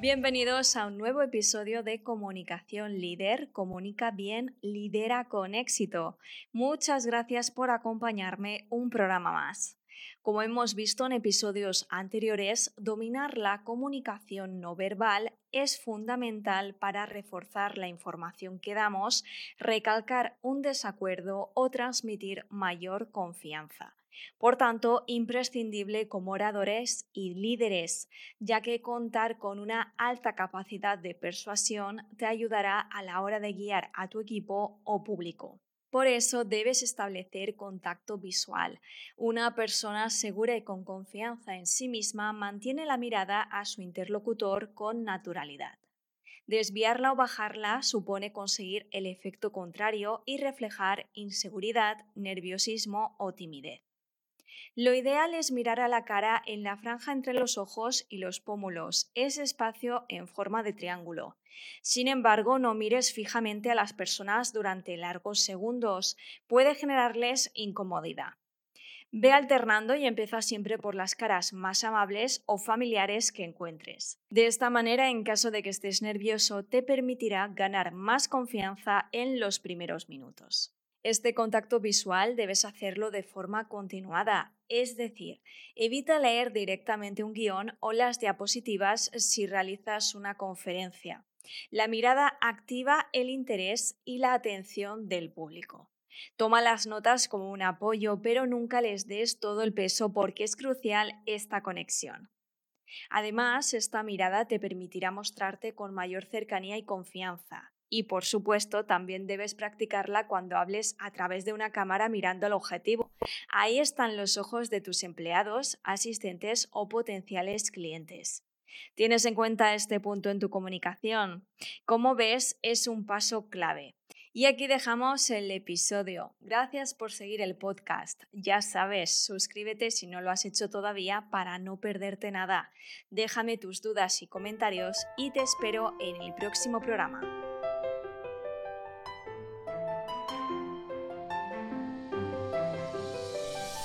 Bienvenidos a un nuevo episodio de Comunicación Líder. Comunica bien, lidera con éxito. Muchas gracias por acompañarme un programa más. Como hemos visto en episodios anteriores, dominar la comunicación no verbal es fundamental para reforzar la información que damos, recalcar un desacuerdo o transmitir mayor confianza. Por tanto, imprescindible como oradores y líderes, ya que contar con una alta capacidad de persuasión te ayudará a la hora de guiar a tu equipo o público. Por eso debes establecer contacto visual. Una persona segura y con confianza en sí misma mantiene la mirada a su interlocutor con naturalidad. Desviarla o bajarla supone conseguir el efecto contrario y reflejar inseguridad, nerviosismo o timidez. Lo ideal es mirar a la cara en la franja entre los ojos y los pómulos, ese espacio en forma de triángulo. Sin embargo, no mires fijamente a las personas durante largos segundos, puede generarles incomodidad. Ve alternando y empieza siempre por las caras más amables o familiares que encuentres. De esta manera, en caso de que estés nervioso, te permitirá ganar más confianza en los primeros minutos. Este contacto visual debes hacerlo de forma continuada, es decir, evita leer directamente un guion o las diapositivas si realizas una conferencia. La mirada activa el interés y la atención del público. Toma las notas como un apoyo, pero nunca les des todo el peso porque es crucial esta conexión. Además, esta mirada te permitirá mostrarte con mayor cercanía y confianza, y por supuesto, también debes practicarla cuando hables a través de una cámara mirando al objetivo. Ahí están los ojos de tus empleados, asistentes o potenciales clientes. ¿Tienes en cuenta este punto en tu comunicación? Como ves, es un paso clave. Y aquí dejamos el episodio. Gracias por seguir el podcast. Ya sabes, suscríbete si no lo has hecho todavía para no perderte nada. Déjame tus dudas y comentarios y te espero en el próximo programa.